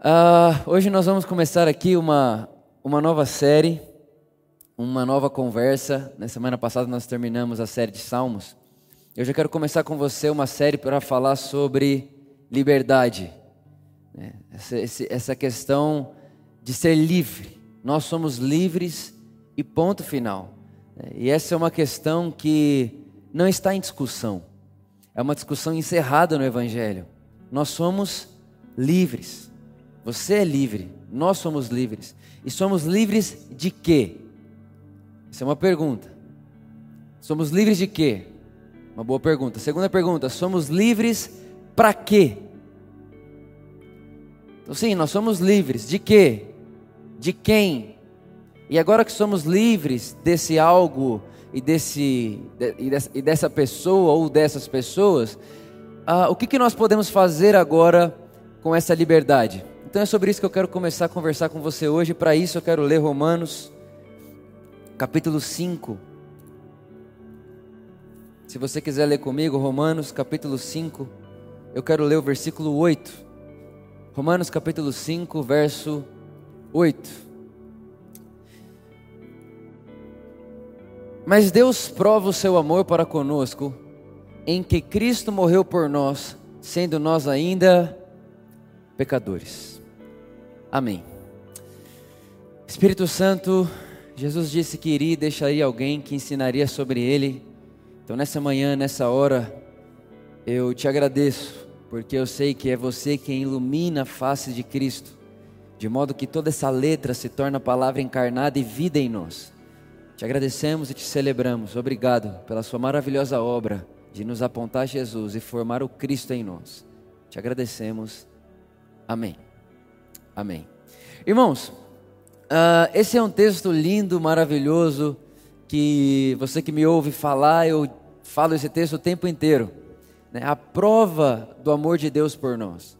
Uh, hoje nós vamos começar aqui uma, uma nova série, uma nova conversa. Na semana passada nós terminamos a série de Salmos. Eu já quero começar com você uma série para falar sobre liberdade. Né? Essa, essa questão de ser livre. Nós somos livres e ponto final. Né? E essa é uma questão que não está em discussão. É uma discussão encerrada no Evangelho. Nós somos livres. Você é livre, nós somos livres. E somos livres de quê? Isso é uma pergunta. Somos livres de quê? Uma boa pergunta. Segunda pergunta: somos livres para quê? Então, sim, nós somos livres de quê? De quem? E agora que somos livres desse algo e, desse, e dessa pessoa ou dessas pessoas, ah, o que, que nós podemos fazer agora com essa liberdade? Então é sobre isso que eu quero começar a conversar com você hoje. Para isso eu quero ler Romanos, capítulo 5. Se você quiser ler comigo, Romanos, capítulo 5, eu quero ler o versículo 8. Romanos, capítulo 5, verso 8. Mas Deus prova o seu amor para conosco, em que Cristo morreu por nós, sendo nós ainda pecadores. Amém. Espírito Santo, Jesus disse que iria e deixaria alguém que ensinaria sobre ele. Então, nessa manhã, nessa hora, eu te agradeço, porque eu sei que é você quem ilumina a face de Cristo, de modo que toda essa letra se torna palavra encarnada e vida em nós. Te agradecemos e te celebramos. Obrigado pela sua maravilhosa obra de nos apontar Jesus e formar o Cristo em nós. Te agradecemos. Amém. Amém. Irmãos, uh, esse é um texto lindo, maravilhoso, que você que me ouve falar, eu falo esse texto o tempo inteiro. Né? A prova do amor de Deus por nós.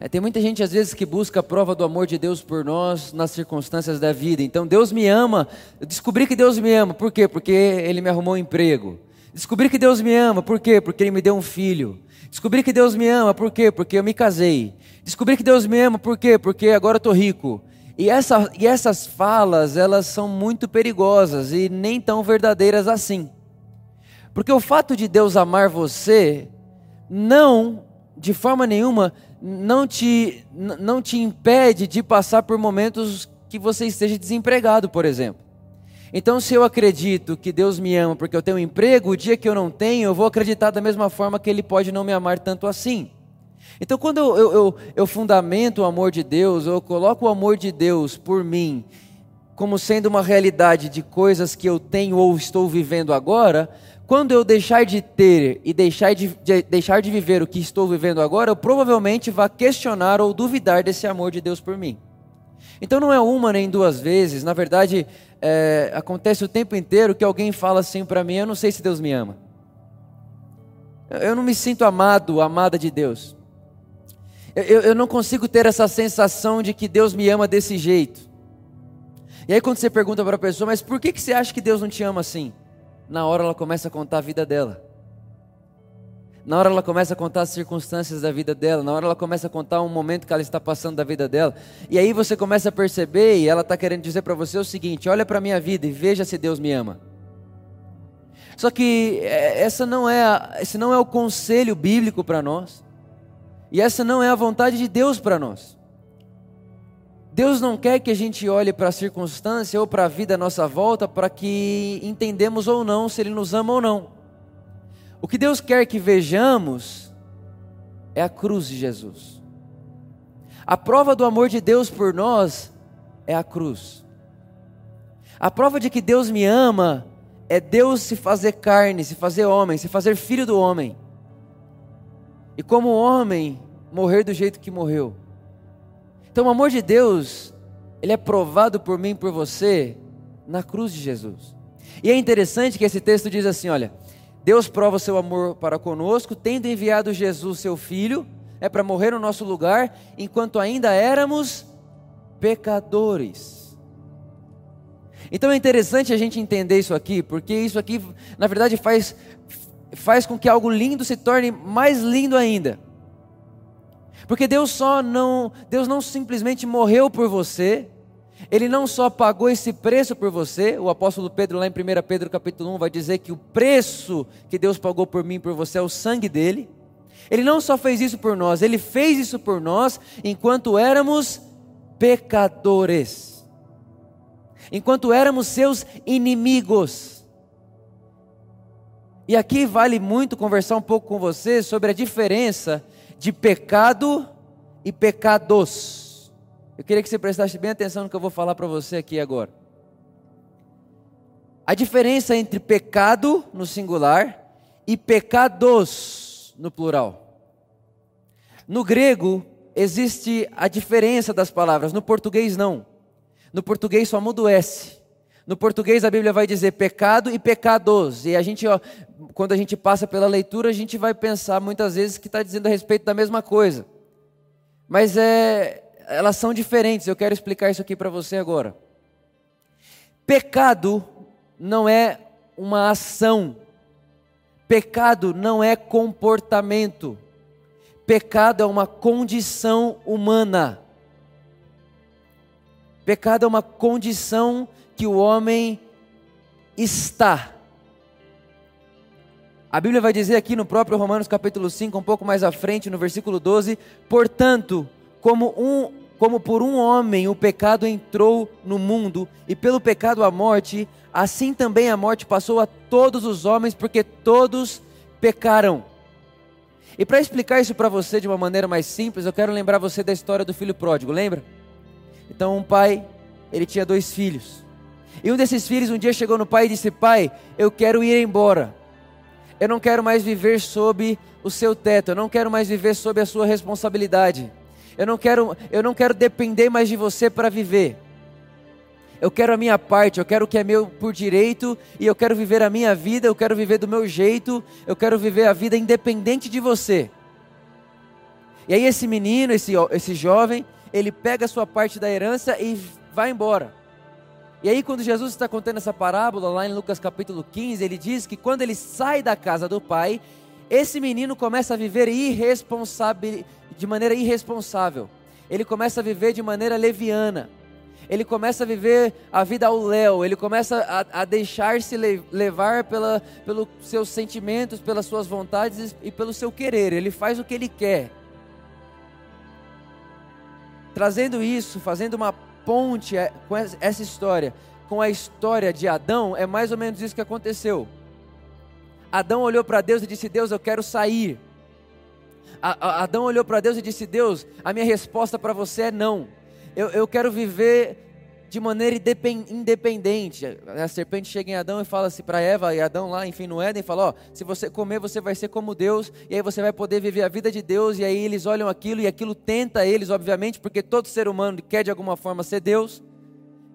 É, tem muita gente às vezes que busca a prova do amor de Deus por nós nas circunstâncias da vida. Então Deus me ama, eu descobri que Deus me ama, por quê? Porque Ele me arrumou um emprego. Descobri que Deus me ama, por quê? Porque Ele me deu um filho. Descobri que Deus me ama, por quê? Porque eu me casei. Descobri que Deus me ama, por quê? Porque agora eu estou rico. E, essa, e essas falas, elas são muito perigosas e nem tão verdadeiras assim. Porque o fato de Deus amar você, não, de forma nenhuma, não te, não te impede de passar por momentos que você esteja desempregado, por exemplo. Então, se eu acredito que Deus me ama porque eu tenho um emprego, o dia que eu não tenho, eu vou acreditar da mesma forma que Ele pode não me amar tanto assim. Então, quando eu, eu, eu, fundamento o amor de Deus, eu coloco o amor de Deus por mim como sendo uma realidade de coisas que eu tenho ou estou vivendo agora, quando eu deixar de ter e deixar de, de, deixar de viver o que estou vivendo agora, eu provavelmente vá questionar ou duvidar desse amor de Deus por mim. Então não é uma nem duas vezes, na verdade é, acontece o tempo inteiro que alguém fala assim para mim: eu não sei se Deus me ama. Eu não me sinto amado, amada de Deus. Eu, eu não consigo ter essa sensação de que Deus me ama desse jeito. E aí quando você pergunta para a pessoa, mas por que, que você acha que Deus não te ama assim? Na hora ela começa a contar a vida dela. Na hora ela começa a contar as circunstâncias da vida dela, na hora ela começa a contar um momento que ela está passando da vida dela. E aí você começa a perceber e ela está querendo dizer para você o seguinte: olha para a minha vida e veja se Deus me ama. Só que é, essa não é, esse não é o conselho bíblico para nós. E essa não é a vontade de Deus para nós. Deus não quer que a gente olhe para a circunstância ou para a vida à nossa volta para que entendemos ou não se Ele nos ama ou não. O que Deus quer que vejamos é a cruz de Jesus. A prova do amor de Deus por nós é a cruz. A prova de que Deus me ama é Deus se fazer carne, se fazer homem, se fazer filho do homem. E como homem, morrer do jeito que morreu. Então o amor de Deus, ele é provado por mim, por você, na cruz de Jesus. E é interessante que esse texto diz assim: olha, Deus prova o seu amor para conosco, tendo enviado Jesus, seu Filho, é para morrer no nosso lugar, enquanto ainda éramos pecadores. Então é interessante a gente entender isso aqui, porque isso aqui, na verdade, faz, faz com que algo lindo se torne mais lindo ainda. Porque Deus só não, Deus não simplesmente morreu por você, ele não só pagou esse preço por você, o apóstolo Pedro lá em 1 Pedro capítulo 1 vai dizer que o preço que Deus pagou por mim e por você é o sangue dele. Ele não só fez isso por nós, ele fez isso por nós enquanto éramos pecadores. Enquanto éramos seus inimigos. E aqui vale muito conversar um pouco com você sobre a diferença de pecado e pecados. Eu queria que você prestasse bem atenção no que eu vou falar para você aqui agora. A diferença entre pecado no singular e pecados no plural. No grego existe a diferença das palavras, no português não. No português só muda o S. No português a Bíblia vai dizer pecado e pecados. E a gente, ó, quando a gente passa pela leitura, a gente vai pensar muitas vezes que está dizendo a respeito da mesma coisa. Mas é, elas são diferentes. Eu quero explicar isso aqui para você agora. Pecado não é uma ação. Pecado não é comportamento. Pecado é uma condição humana. Pecado é uma condição que o homem está. A Bíblia vai dizer aqui no próprio Romanos capítulo 5, um pouco mais à frente, no versículo 12: Portanto, como, um, como por um homem o pecado entrou no mundo, e pelo pecado a morte, assim também a morte passou a todos os homens, porque todos pecaram. E para explicar isso para você de uma maneira mais simples, eu quero lembrar você da história do filho pródigo, lembra? Então, um pai, ele tinha dois filhos. E um desses filhos um dia chegou no pai e disse: Pai, eu quero ir embora. Eu não quero mais viver sob o seu teto. Eu não quero mais viver sob a sua responsabilidade. Eu não quero, eu não quero depender mais de você para viver. Eu quero a minha parte, eu quero o que é meu por direito e eu quero viver a minha vida, eu quero viver do meu jeito, eu quero viver a vida independente de você. E aí esse menino, esse, esse jovem, ele pega a sua parte da herança e vai embora. E aí, quando Jesus está contando essa parábola, lá em Lucas capítulo 15, ele diz que quando ele sai da casa do pai, esse menino começa a viver irresponsável, de maneira irresponsável. Ele começa a viver de maneira leviana. Ele começa a viver a vida ao léu. Ele começa a, a deixar-se levar pela, pelos seus sentimentos, pelas suas vontades e pelo seu querer. Ele faz o que ele quer. Trazendo isso, fazendo uma ponte é, com essa história com a história de Adão, é mais ou menos isso que aconteceu. Adão olhou para Deus e disse: Deus, eu quero sair. Adão olhou para Deus e disse: Deus, a minha resposta para você é não. Eu, eu quero viver de maneira independente. A serpente chega em Adão e fala assim para Eva, e Adão lá, enfim, no Éden, fala: Ó, se você comer, você vai ser como Deus, e aí você vai poder viver a vida de Deus. E aí eles olham aquilo, e aquilo tenta eles, obviamente, porque todo ser humano quer de alguma forma ser Deus.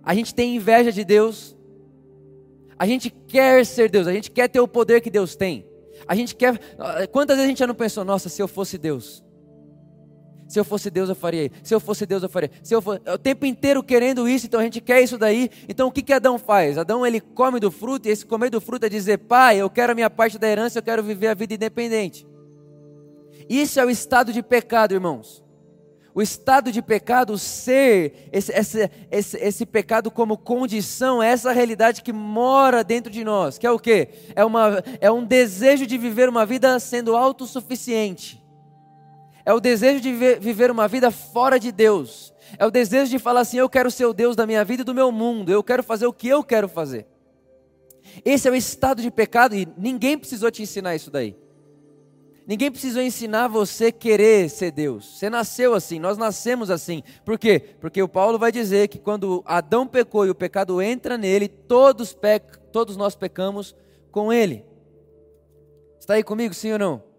A gente tem inveja de Deus. A gente quer ser Deus, a gente quer ter o poder que Deus tem. A gente quer. Quantas vezes a gente já não pensou, nossa, se eu fosse Deus? Se eu fosse Deus, eu faria. Se eu fosse Deus, eu faria. Se eu. O tempo inteiro querendo isso, então a gente quer isso daí. Então o que, que Adão faz? Adão ele come do fruto, e esse comer do fruto é dizer: Pai, eu quero a minha parte da herança, eu quero viver a vida independente. Isso é o estado de pecado, irmãos. O estado de pecado, ser, esse, esse, esse, esse pecado como condição, é essa realidade que mora dentro de nós, que é o quê? É, uma, é um desejo de viver uma vida sendo autossuficiente é o desejo de viver uma vida fora de Deus. É o desejo de falar assim: eu quero ser o Deus da minha vida e do meu mundo. Eu quero fazer o que eu quero fazer. Esse é o estado de pecado e ninguém precisou te ensinar isso daí. Ninguém precisou ensinar você querer ser Deus. Você nasceu assim, nós nascemos assim. Por quê? Porque o Paulo vai dizer que quando Adão pecou e o pecado entra nele, todos, pec todos nós pecamos com ele. Está aí comigo, sim ou não?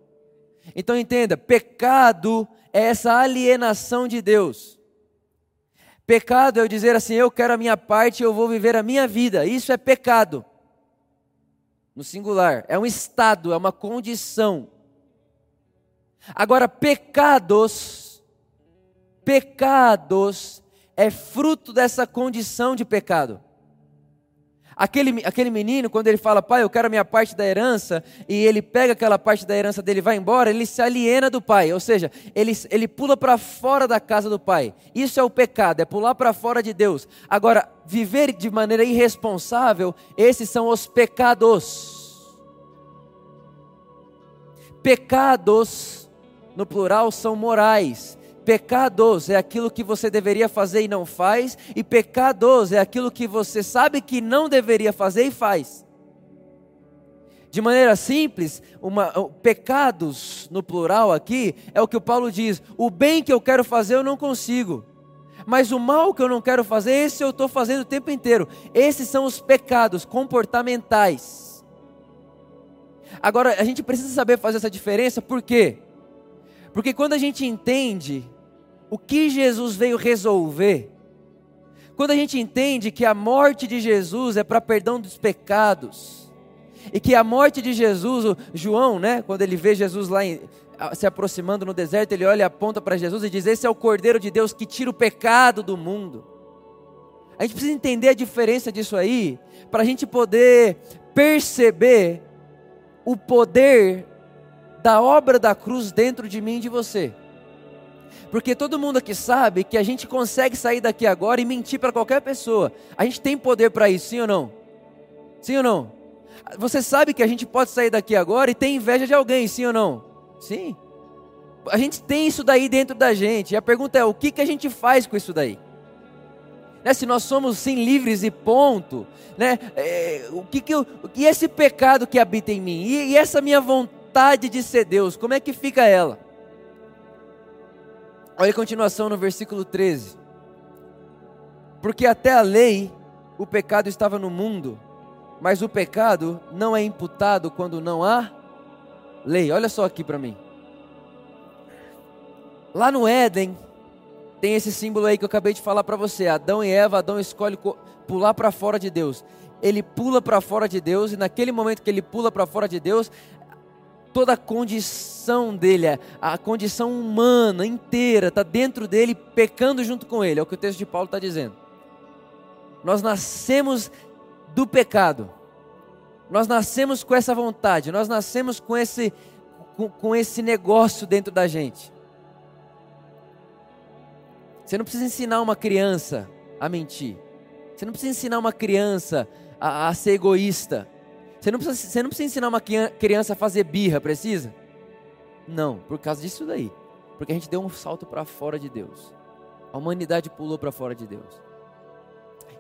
Então entenda: pecado é essa alienação de Deus. Pecado é eu dizer assim: eu quero a minha parte, eu vou viver a minha vida. Isso é pecado. No singular, é um estado, é uma condição. Agora, pecados, pecados é fruto dessa condição de pecado. Aquele, aquele menino, quando ele fala, pai, eu quero a minha parte da herança, e ele pega aquela parte da herança dele e vai embora, ele se aliena do pai, ou seja, ele, ele pula para fora da casa do pai. Isso é o pecado, é pular para fora de Deus. Agora, viver de maneira irresponsável, esses são os pecados. Pecados, no plural, são morais. Pecados é aquilo que você deveria fazer e não faz, e pecados é aquilo que você sabe que não deveria fazer e faz. De maneira simples, uma, pecados no plural aqui é o que o Paulo diz: o bem que eu quero fazer eu não consigo, mas o mal que eu não quero fazer, esse eu estou fazendo o tempo inteiro. Esses são os pecados comportamentais. Agora, a gente precisa saber fazer essa diferença, por quê? Porque quando a gente entende o que Jesus veio resolver, quando a gente entende que a morte de Jesus é para perdão dos pecados, e que a morte de Jesus, João, né, quando ele vê Jesus lá em, se aproximando no deserto, ele olha e aponta para Jesus e diz: Esse é o Cordeiro de Deus que tira o pecado do mundo. A gente precisa entender a diferença disso aí, para a gente poder perceber o poder da obra da cruz dentro de mim e de você. Porque todo mundo aqui sabe que a gente consegue sair daqui agora e mentir para qualquer pessoa. A gente tem poder para isso, sim ou não? Sim ou não? Você sabe que a gente pode sair daqui agora e ter inveja de alguém, sim ou não? Sim. A gente tem isso daí dentro da gente. E a pergunta é: o que, que a gente faz com isso daí? Né, se nós somos sim livres e ponto, né? É, o que que eu, e esse pecado que habita em mim e, e essa minha vontade de ser Deus, como é que fica ela? Olha a continuação no versículo 13. Porque até a lei o pecado estava no mundo, mas o pecado não é imputado quando não há lei. Olha só aqui para mim. Lá no Éden, tem esse símbolo aí que eu acabei de falar para você. Adão e Eva, Adão escolhe pular para fora de Deus. Ele pula para fora de Deus, e naquele momento que ele pula para fora de Deus, toda a condição dele, a condição humana inteira, está dentro dele, pecando junto com ele. É o que o texto de Paulo está dizendo. Nós nascemos do pecado. Nós nascemos com essa vontade, nós nascemos com esse, com, com esse negócio dentro da gente. Você não precisa ensinar uma criança a mentir. Você não precisa ensinar uma criança a, a ser egoísta. Você não, precisa, você não precisa ensinar uma criança a fazer birra, precisa? Não, por causa disso daí. Porque a gente deu um salto para fora de Deus. A humanidade pulou para fora de Deus.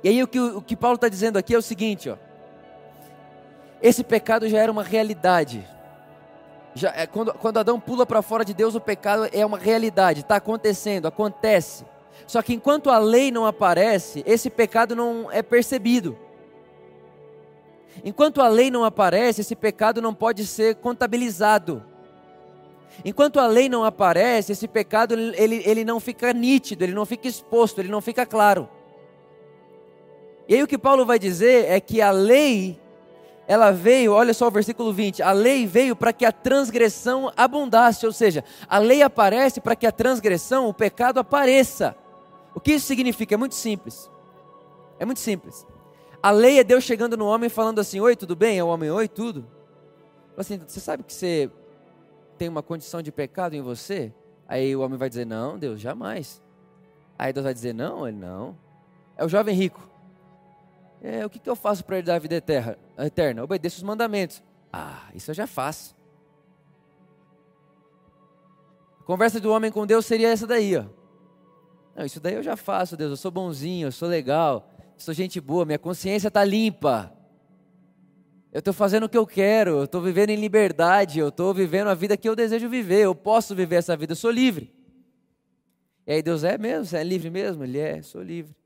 E aí o que, o que Paulo está dizendo aqui é o seguinte, ó. Esse pecado já era uma realidade. Já, é, quando, quando Adão pula para fora de Deus, o pecado é uma realidade, está acontecendo, acontece. Só que enquanto a lei não aparece, esse pecado não é percebido. Enquanto a lei não aparece, esse pecado não pode ser contabilizado. Enquanto a lei não aparece, esse pecado ele, ele não fica nítido, ele não fica exposto, ele não fica claro. E aí o que Paulo vai dizer é que a lei, ela veio, olha só o versículo 20, a lei veio para que a transgressão abundasse, ou seja, a lei aparece para que a transgressão, o pecado apareça. O que isso significa? É muito simples. É muito simples. A lei é Deus chegando no homem falando assim: Oi, tudo bem? É o homem, oi, tudo. Assim, você sabe que você tem uma condição de pecado em você? Aí o homem vai dizer: Não, Deus, jamais. Aí Deus vai dizer: Não, ele não. É o jovem rico. É, o que, que eu faço para ele dar a vida eterna? eterna? Obedeço os mandamentos. Ah, isso eu já faço. A conversa do homem com Deus seria essa daí, ó. Não, isso daí eu já faço, Deus. Eu sou bonzinho, eu sou legal sou gente boa, minha consciência está limpa. Eu estou fazendo o que eu quero, eu estou vivendo em liberdade, eu estou vivendo a vida que eu desejo viver, eu posso viver essa vida, eu sou livre. E aí Deus é mesmo? Você é livre mesmo? Ele é, sou livre.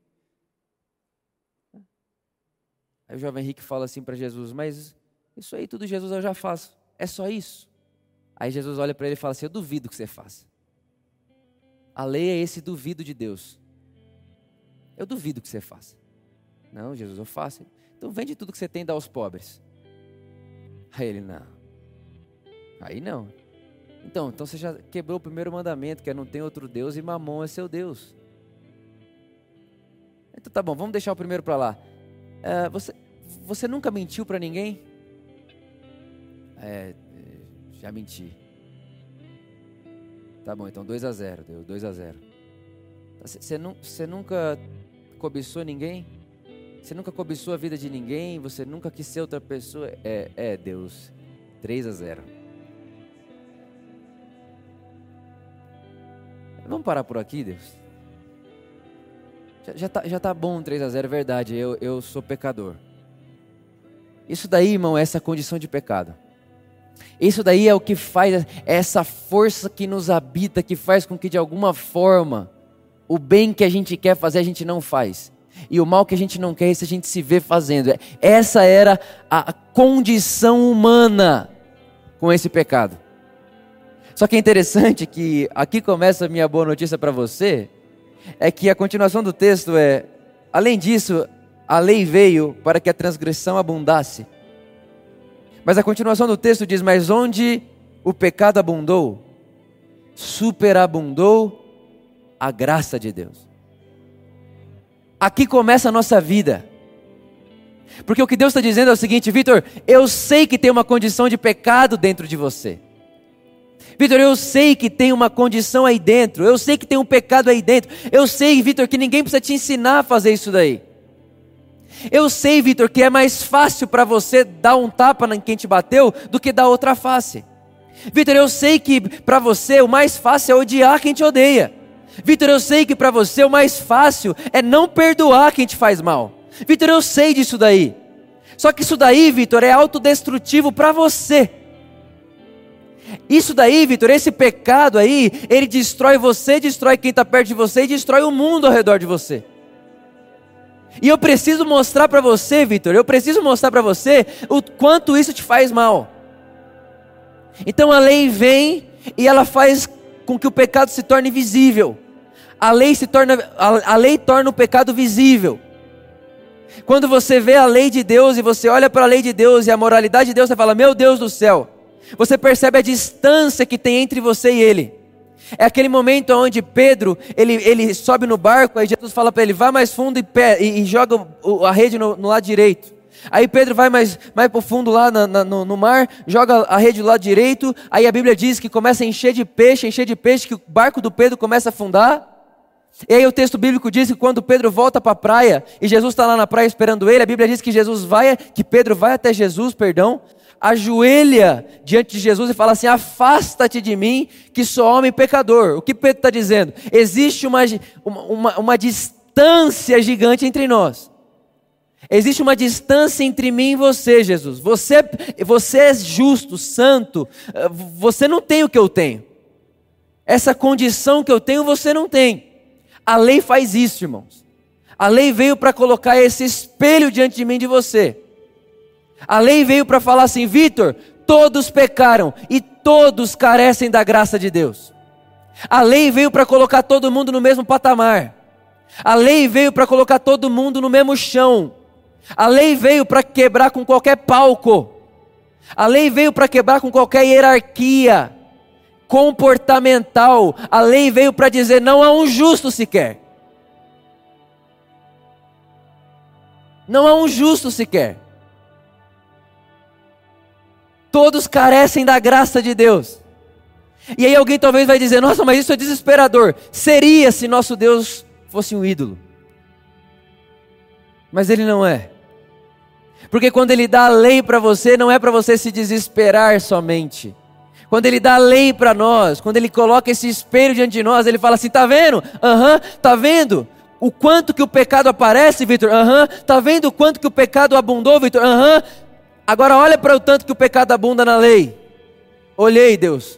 Aí o jovem Henrique fala assim para Jesus, mas isso aí tudo Jesus eu já faço, é só isso? Aí Jesus olha para ele e fala assim, eu duvido que você faça. A lei é esse duvido de Deus. Eu duvido que você faça. Não, Jesus, eu faço. Então vende tudo que você tem e dá aos pobres. Aí ele, não. Aí não. Então, então você já quebrou o primeiro mandamento, que é não tem outro Deus e mamon é seu Deus. Então tá bom, vamos deixar o primeiro para lá. É, você você nunca mentiu para ninguém? É, já menti. Tá bom, então 2 a 0, deu 2 a 0. Você, você nunca cobiçou ninguém? Você nunca cobiçou a vida de ninguém? Você nunca quis ser outra pessoa? É, é Deus. 3 a 0. Vamos parar por aqui, Deus? Já, já, tá, já tá bom 3 a 0, é verdade. Eu, eu sou pecador. Isso daí, irmão, é essa condição de pecado. Isso daí é o que faz, é essa força que nos habita, que faz com que de alguma forma o bem que a gente quer fazer a gente não faz. E o mal que a gente não quer, isso a gente se vê fazendo. Essa era a condição humana com esse pecado. Só que é interessante que aqui começa a minha boa notícia para você, é que a continuação do texto é: além disso, a lei veio para que a transgressão abundasse. Mas a continuação do texto diz: Mas onde o pecado abundou, superabundou a graça de Deus. Aqui começa a nossa vida. Porque o que Deus está dizendo é o seguinte, Vitor, eu sei que tem uma condição de pecado dentro de você. Vitor, eu sei que tem uma condição aí dentro, eu sei que tem um pecado aí dentro, eu sei, Vitor, que ninguém precisa te ensinar a fazer isso daí. Eu sei, Vitor, que é mais fácil para você dar um tapa em quem te bateu do que dar outra face. Vitor, eu sei que para você o mais fácil é odiar quem te odeia. Vitor, eu sei que para você o mais fácil é não perdoar quem te faz mal. Vitor, eu sei disso daí. Só que isso daí, Vitor, é autodestrutivo para você. Isso daí, Vitor, esse pecado aí, ele destrói você, destrói quem está perto de você e destrói o mundo ao redor de você. E eu preciso mostrar para você, Vitor, eu preciso mostrar para você o quanto isso te faz mal. Então a lei vem e ela faz com que o pecado se torne visível. A lei se torna a, a lei torna o pecado visível. Quando você vê a lei de Deus e você olha para a lei de Deus e a moralidade de Deus, você fala: "Meu Deus do céu". Você percebe a distância que tem entre você e ele. É aquele momento onde Pedro, ele, ele sobe no barco, aí Jesus fala para ele, vá mais fundo e, pé, e, e joga a rede no, no, lado direito. Aí Pedro vai mais, mais para fundo lá na, na, no, no, mar, joga a rede do lado direito, aí a Bíblia diz que começa a encher de peixe, encher de peixe, que o barco do Pedro começa a afundar. E aí o texto bíblico diz que quando Pedro volta para a praia, e Jesus está lá na praia esperando ele, a Bíblia diz que Jesus vai, que Pedro vai até Jesus, perdão, ajoelha diante de Jesus e fala assim: Afasta-te de mim, que sou homem pecador. O que Pedro está dizendo? Existe uma, uma, uma distância gigante entre nós. Existe uma distância entre mim e você, Jesus. Você, você é justo, santo. Você não tem o que eu tenho. Essa condição que eu tenho, você não tem. A lei faz isso, irmãos. A lei veio para colocar esse espelho diante de mim de você. A lei veio para falar assim: Vitor, todos pecaram e todos carecem da graça de Deus. A lei veio para colocar todo mundo no mesmo patamar. A lei veio para colocar todo mundo no mesmo chão. A lei veio para quebrar com qualquer palco. A lei veio para quebrar com qualquer hierarquia comportamental. A lei veio para dizer: não há um justo sequer. Não há um justo sequer. Todos carecem da graça de Deus. E aí alguém talvez vai dizer: Nossa, mas isso é desesperador. Seria se nosso Deus fosse um ídolo. Mas ele não é. Porque quando ele dá a lei para você, não é para você se desesperar somente. Quando ele dá a lei para nós, quando ele coloca esse espelho diante de nós, ele fala assim: tá vendo? Aham, uhum, tá vendo? O quanto que o pecado aparece, Vitor? Aham, uhum, tá vendo o quanto que o pecado abundou, Vitor? Aham, uhum, Agora olha para o tanto que o pecado abunda na lei. Olhei, Deus.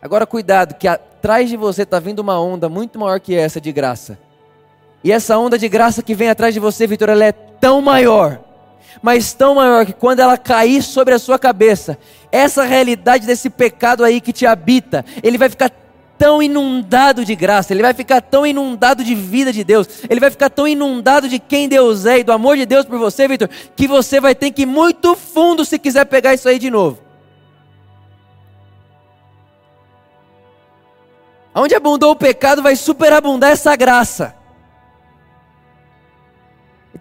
Agora cuidado, que atrás de você está vindo uma onda muito maior que essa de graça. E essa onda de graça que vem atrás de você, Vitor, ela é tão maior, mas tão maior que quando ela cair sobre a sua cabeça, essa realidade desse pecado aí que te habita, ele vai ficar tão inundado de graça, ele vai ficar tão inundado de vida de Deus, ele vai ficar tão inundado de quem Deus é e do amor de Deus por você, Vitor, que você vai ter que ir muito fundo se quiser pegar isso aí de novo. Onde abundou o pecado, vai superabundar essa graça.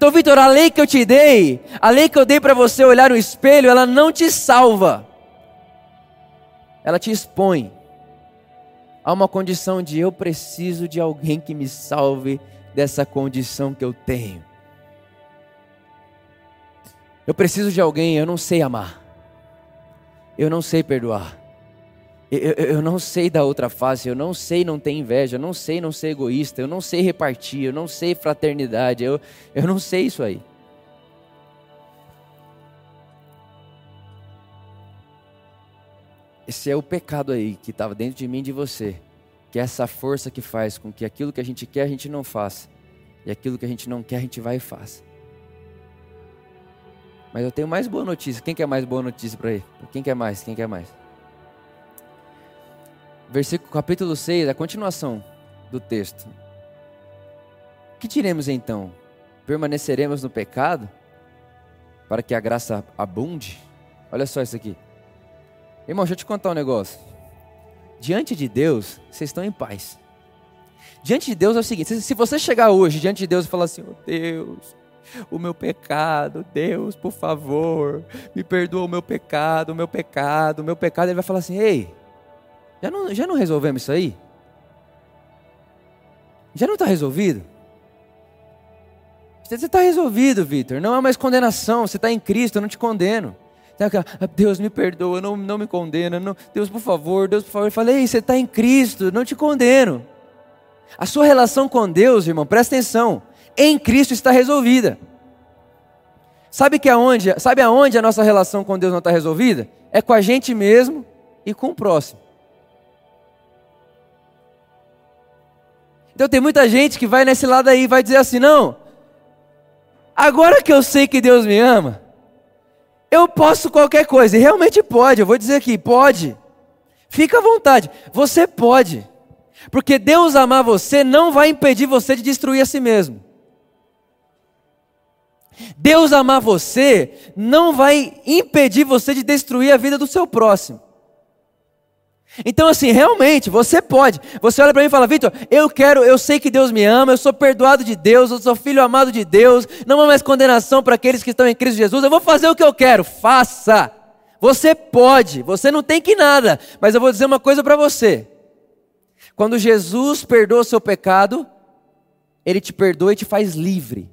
Então, Vitor, a lei que eu te dei, a lei que eu dei para você olhar no espelho, ela não te salva. Ela te expõe a uma condição de eu preciso de alguém que me salve dessa condição que eu tenho. Eu preciso de alguém, eu não sei amar. Eu não sei perdoar. Eu, eu, não sei da outra face, eu não sei não ter inveja, eu não sei não ser egoísta, eu não sei repartir, eu não sei fraternidade, eu, eu não sei isso aí. Esse é o pecado aí que estava dentro de mim e de você, que é essa força que faz com que aquilo que a gente quer a gente não faça, e aquilo que a gente não quer a gente vai e faça. Mas eu tenho mais boa notícia. Quem quer mais boa notícia para ele? Quem quer mais? Quem quer mais? Versículo capítulo 6, a continuação do texto. Que diremos então? Permaneceremos no pecado para que a graça abunde? Olha só isso aqui. Irmão, deixa eu te contar um negócio. Diante de Deus, vocês estão em paz. Diante de Deus é o seguinte: se você chegar hoje diante de Deus e falar assim, oh Deus, o meu pecado, Deus, por favor, me perdoa o meu pecado, o meu pecado, o meu pecado. Ele vai falar assim: ei, já não, já não resolvemos isso aí? Já não está resolvido? Você está resolvido, Vitor. Não há mais condenação. Você está em Cristo, eu não te condeno. Ah, Deus me perdoa, não, não me condena. Não, Deus, por favor, Deus, por favor. Eu falei, você está em Cristo, não te condeno. A sua relação com Deus, irmão, presta atenção em Cristo está resolvida. Sabe que aonde, sabe aonde a nossa relação com Deus não está resolvida? É com a gente mesmo e com o próximo. Então tem muita gente que vai nesse lado aí e vai dizer assim: não, agora que eu sei que Deus me ama, eu posso qualquer coisa. E realmente pode, eu vou dizer aqui: pode. Fica à vontade, você pode. Porque Deus amar você não vai impedir você de destruir a si mesmo. Deus amar você não vai impedir você de destruir a vida do seu próximo. Então, assim, realmente, você pode. Você olha para mim e fala, Vitor, eu quero, eu sei que Deus me ama, eu sou perdoado de Deus, eu sou filho amado de Deus, não há mais condenação para aqueles que estão em Cristo Jesus, eu vou fazer o que eu quero, faça. Você pode, você não tem que nada, mas eu vou dizer uma coisa para você. Quando Jesus perdoa o seu pecado, Ele te perdoa e te faz livre.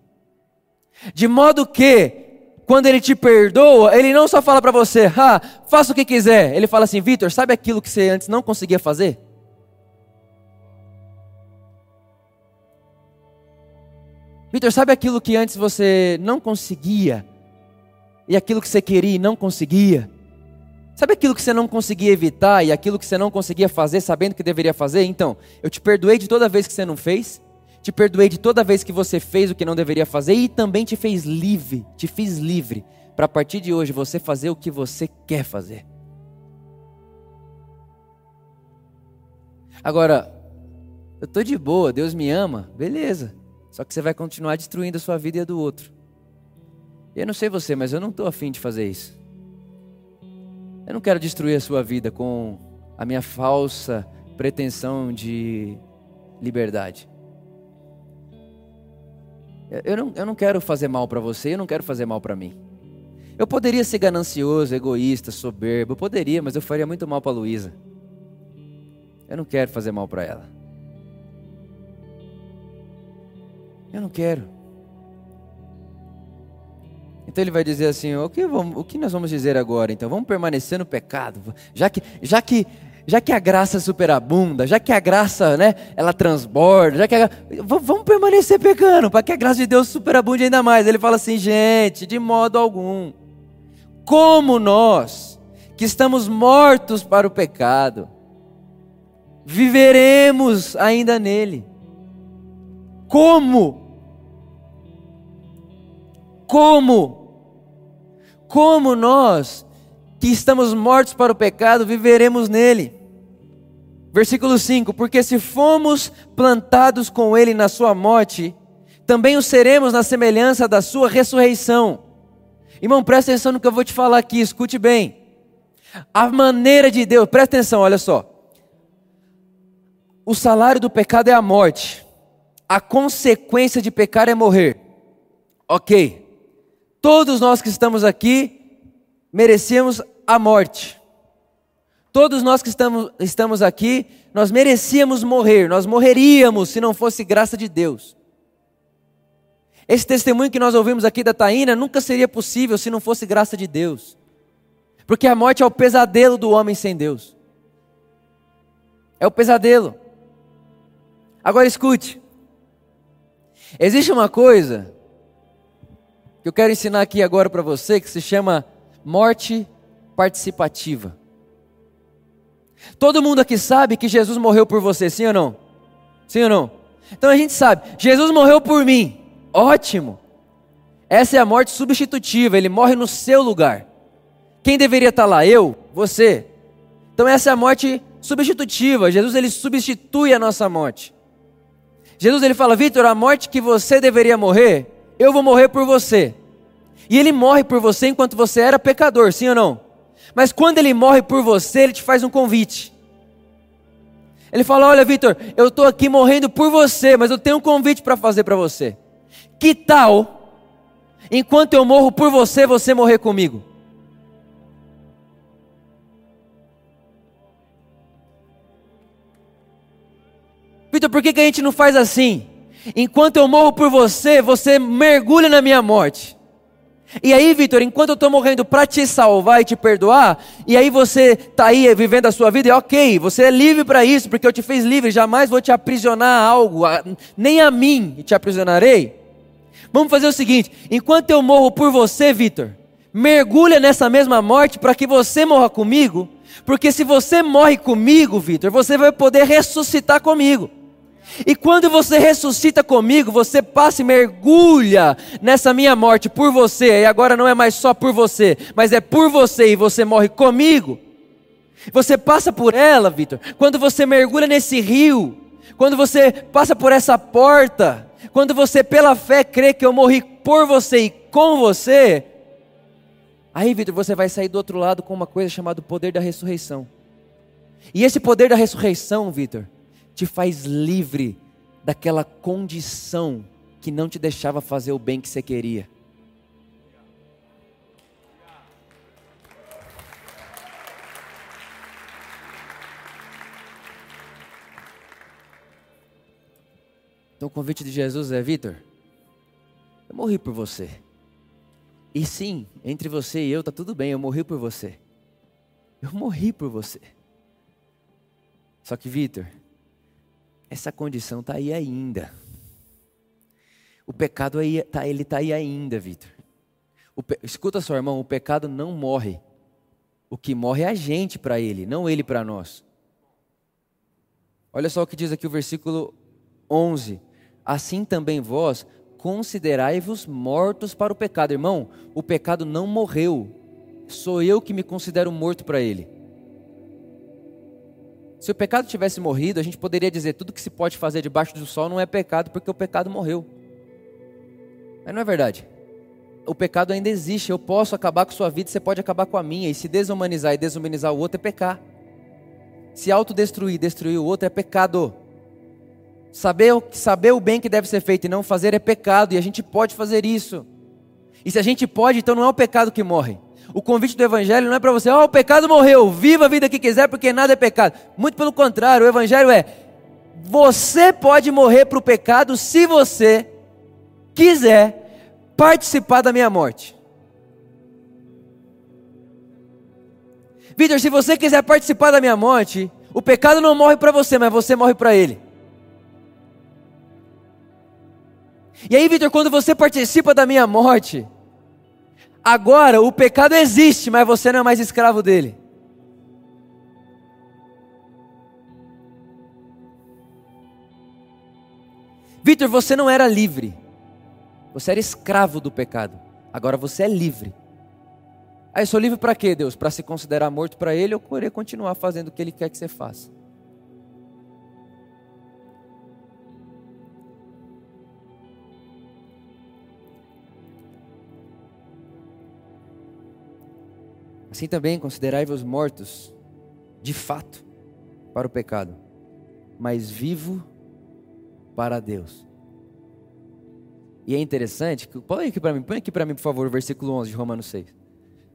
De modo que, quando ele te perdoa, ele não só fala para você, ah, faça o que quiser. Ele fala assim, Vitor, sabe aquilo que você antes não conseguia fazer? Vitor, sabe aquilo que antes você não conseguia? E aquilo que você queria e não conseguia? Sabe aquilo que você não conseguia evitar e aquilo que você não conseguia fazer sabendo que deveria fazer? Então, eu te perdoei de toda vez que você não fez te perdoei de toda vez que você fez o que não deveria fazer e também te fez livre, te fiz livre para a partir de hoje você fazer o que você quer fazer. Agora, eu estou de boa, Deus me ama, beleza. Só que você vai continuar destruindo a sua vida e a do outro. Eu não sei você, mas eu não estou afim de fazer isso. Eu não quero destruir a sua vida com a minha falsa pretensão de liberdade. Eu não, eu não quero fazer mal para você, eu não quero fazer mal para mim. Eu poderia ser ganancioso, egoísta, soberbo, eu poderia, mas eu faria muito mal para Luísa. Eu não quero fazer mal para ela. Eu não quero. Então ele vai dizer assim: o que, vamos, o que nós vamos dizer agora? Então vamos permanecer no pecado, já que, já que já que a graça superabunda, já que a graça, né, ela transborda, já que a, vamos permanecer pecando, para que a graça de Deus superabunde ainda mais. Ele fala assim, gente, de modo algum. Como nós, que estamos mortos para o pecado, viveremos ainda nele? Como? Como? Como nós, que estamos mortos para o pecado, viveremos nele? Versículo 5: Porque se fomos plantados com Ele na Sua morte, também o seremos na semelhança da Sua ressurreição. Irmão, presta atenção no que eu vou te falar aqui, escute bem. A maneira de Deus, presta atenção, olha só. O salário do pecado é a morte, a consequência de pecar é morrer. Ok. Todos nós que estamos aqui merecíamos a morte. Todos nós que estamos, estamos aqui, nós merecíamos morrer, nós morreríamos se não fosse graça de Deus. Esse testemunho que nós ouvimos aqui da Taína nunca seria possível se não fosse graça de Deus. Porque a morte é o pesadelo do homem sem Deus. É o pesadelo. Agora escute. Existe uma coisa que eu quero ensinar aqui agora para você que se chama morte participativa. Todo mundo aqui sabe que Jesus morreu por você, sim ou não? Sim ou não? Então a gente sabe, Jesus morreu por mim. Ótimo. Essa é a morte substitutiva, ele morre no seu lugar. Quem deveria estar lá? Eu? Você? Então essa é a morte substitutiva. Jesus ele substitui a nossa morte. Jesus ele fala: "Vitor, a morte que você deveria morrer, eu vou morrer por você". E ele morre por você enquanto você era pecador, sim ou não? Mas quando ele morre por você, ele te faz um convite. Ele fala: Olha, Vitor, eu estou aqui morrendo por você, mas eu tenho um convite para fazer para você. Que tal, enquanto eu morro por você, você morrer comigo? Vitor, por que, que a gente não faz assim? Enquanto eu morro por você, você mergulha na minha morte. E aí, Vitor, enquanto eu estou morrendo para te salvar e te perdoar, e aí você está aí vivendo a sua vida, e ok, você é livre para isso, porque eu te fiz livre, jamais vou te aprisionar a algo, nem a mim te aprisionarei. Vamos fazer o seguinte: enquanto eu morro por você, Vitor, mergulha nessa mesma morte para que você morra comigo, porque se você morre comigo, Vitor, você vai poder ressuscitar comigo. E quando você ressuscita comigo, você passa e mergulha nessa minha morte por você, e agora não é mais só por você, mas é por você e você morre comigo. Você passa por ela, Vitor. Quando você mergulha nesse rio, quando você passa por essa porta, quando você, pela fé, crê que eu morri por você e com você, aí, Vitor, você vai sair do outro lado com uma coisa chamada poder da ressurreição. E esse poder da ressurreição, Vitor, te faz livre daquela condição que não te deixava fazer o bem que você queria. Então o convite de Jesus é: Vitor, eu morri por você. E sim, entre você e eu está tudo bem, eu morri por você. Eu morri por você. Só que, Vitor, essa condição está aí ainda. O pecado aí, tá, ele está aí ainda, Vitor. Pe... Escuta só, irmão, o pecado não morre. O que morre é a gente para ele, não ele para nós. Olha só o que diz aqui o versículo 11. Assim também vós considerai-vos mortos para o pecado. Irmão, o pecado não morreu. Sou eu que me considero morto para ele. Se o pecado tivesse morrido, a gente poderia dizer tudo que se pode fazer debaixo do sol não é pecado porque o pecado morreu. Mas não é verdade. O pecado ainda existe. Eu posso acabar com sua vida, você pode acabar com a minha. E se desumanizar e desumanizar o outro é pecar. Se autodestruir e destruir o outro é pecado. Saber, saber o bem que deve ser feito e não fazer é pecado. E a gente pode fazer isso. E se a gente pode, então não é o pecado que morre. O convite do Evangelho não é para você, ó, oh, o pecado morreu, viva a vida que quiser, porque nada é pecado. Muito pelo contrário, o Evangelho é: você pode morrer para o pecado se você quiser participar da minha morte. Vitor, se você quiser participar da minha morte, o pecado não morre para você, mas você morre para ele. E aí, Vitor, quando você participa da minha morte, Agora o pecado existe, mas você não é mais escravo dele. Vitor, você não era livre. Você era escravo do pecado. Agora você é livre. Aí, sou livre para quê, Deus? Para se considerar morto para Ele ou querer continuar fazendo o que Ele quer que você faça? Assim também considerai-vos mortos, de fato, para o pecado, mas vivo para Deus. E é interessante, põe aqui para mim, põe aqui para mim, por favor, o versículo 11 de Romanos 6.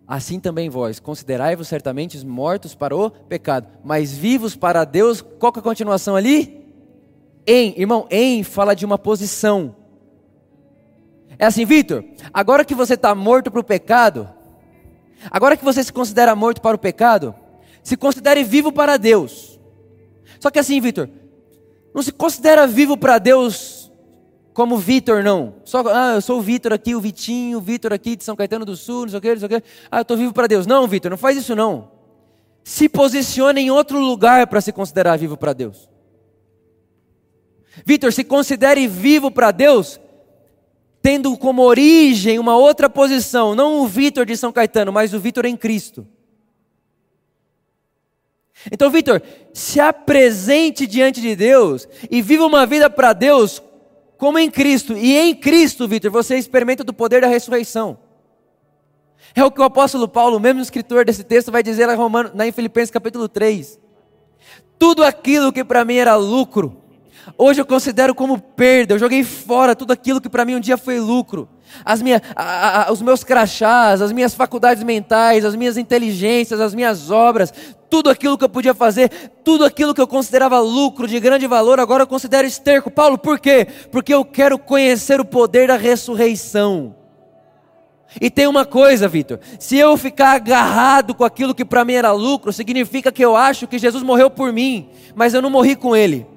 Assim também vós, considerai-vos certamente mortos para o pecado, mas vivos para Deus. Qual que é a continuação ali? Em, irmão, em fala de uma posição. É assim, Vitor, agora que você está morto para o pecado, agora que você se considera morto para o pecado, se considere vivo para Deus. Só que assim, Vitor, não se considera vivo para Deus como Vitor, não. Só, ah, eu sou o Vitor aqui, o Vitinho, o Vitor aqui de São Caetano do Sul, não sei o que, não sei o que. Ah, eu estou vivo para Deus. Não, Vitor, não faz isso não. Se posicione em outro lugar para se considerar vivo para Deus. Vitor, se considere vivo para Deus tendo como origem uma outra posição, não o Vitor de São Caetano, mas o Vitor em Cristo. Então, Vitor, se apresente diante de Deus e viva uma vida para Deus como em Cristo. E em Cristo, Vitor, você experimenta do poder da ressurreição. É o que o apóstolo Paulo, mesmo escritor desse texto, vai dizer lá em Filipenses capítulo 3. Tudo aquilo que para mim era lucro, Hoje eu considero como perda. Eu joguei fora tudo aquilo que para mim um dia foi lucro. As a, a, os meus crachás, as minhas faculdades mentais, as minhas inteligências, as minhas obras, tudo aquilo que eu podia fazer, tudo aquilo que eu considerava lucro de grande valor, agora eu considero esterco. Paulo, por quê? Porque eu quero conhecer o poder da ressurreição. E tem uma coisa, Vitor: se eu ficar agarrado com aquilo que para mim era lucro, significa que eu acho que Jesus morreu por mim, mas eu não morri com ele